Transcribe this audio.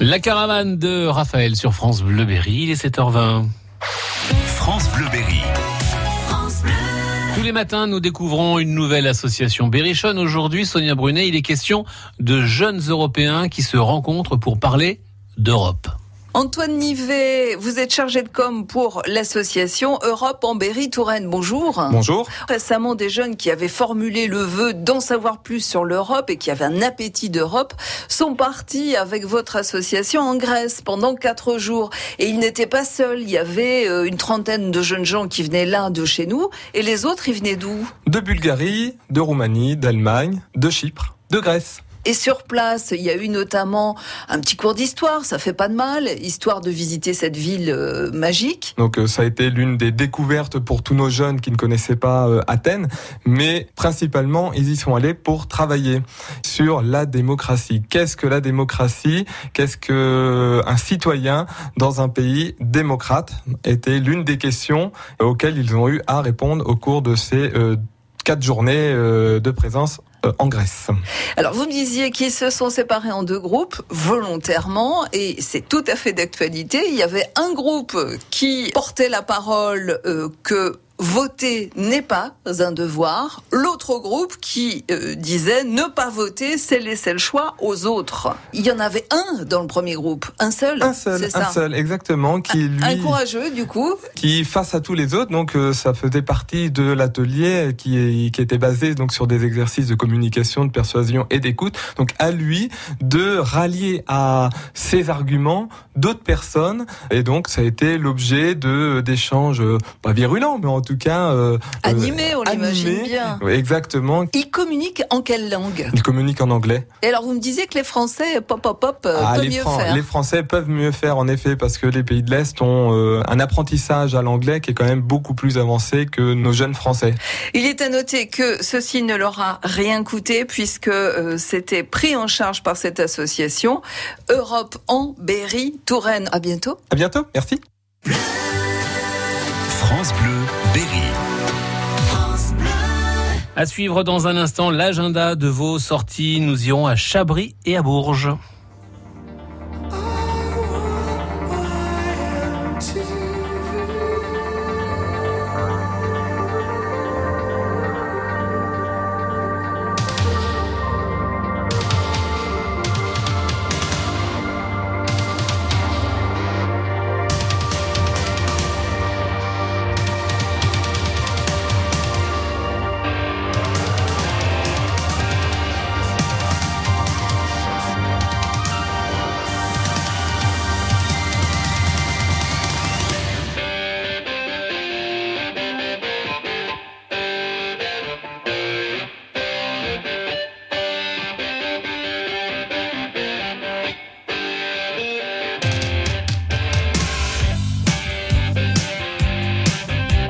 La caravane de Raphaël sur France Bleu Berry, il est 7h20. France Bleu Berry. Tous les matins, nous découvrons une nouvelle association Berrichonne. Aujourd'hui, Sonia Brunet, il est question de jeunes Européens qui se rencontrent pour parler d'Europe. Antoine Nivet, vous êtes chargé de com pour l'association Europe en Berry-Touraine. Bonjour. Bonjour. Récemment, des jeunes qui avaient formulé le vœu d'en savoir plus sur l'Europe et qui avaient un appétit d'Europe sont partis avec votre association en Grèce pendant quatre jours. Et ils n'étaient pas seuls. Il y avait euh, une trentaine de jeunes gens qui venaient là de chez nous et les autres, ils venaient d'où? De Bulgarie, de Roumanie, d'Allemagne, de Chypre, de Grèce. Et sur place, il y a eu notamment un petit cours d'histoire, ça fait pas de mal, histoire de visiter cette ville euh, magique. Donc euh, ça a été l'une des découvertes pour tous nos jeunes qui ne connaissaient pas euh, Athènes, mais principalement ils y sont allés pour travailler sur la démocratie. Qu'est-ce que la démocratie? Qu'est-ce que un citoyen dans un pays démocrate? Était l'une des questions auxquelles ils ont eu à répondre au cours de ces quatre journées de présence en Grèce. Alors vous me disiez qu'ils se sont séparés en deux groupes volontairement et c'est tout à fait d'actualité. Il y avait un groupe qui portait la parole euh, que voter n'est pas un devoir. L'autre groupe qui euh, disait ne pas voter, c'est laisser le choix aux autres. Il y en avait un dans le premier groupe, un seul. Un seul, un seul, exactement, qui lui, un courageux du coup, qui face à tous les autres, donc euh, ça faisait partie de l'atelier qui, qui était basé donc sur des exercices de communication, de persuasion et d'écoute. Donc à lui de rallier à ses arguments d'autres personnes et donc ça a été l'objet de d'échanges euh, pas virulents mais en tout cas euh, animé, on l'imagine bien. Exactement. Il communique en quelle langue? Il communique en anglais. Et alors vous me disiez que les Français pop pop pop euh, ah, peuvent mieux faire. Les Français peuvent mieux faire en effet parce que les pays de l'Est ont euh, un apprentissage à l'anglais qui est quand même beaucoup plus avancé que nos jeunes Français. Il est à noter que ceci ne leur a rien coûté puisque c'était pris en charge par cette association Europe en Berry Touraine. À bientôt. À bientôt. Merci. France Bleu, Berry. À suivre dans un instant l'agenda de vos sorties. Nous irons à Chabris et à Bourges. Oh, oh, oh,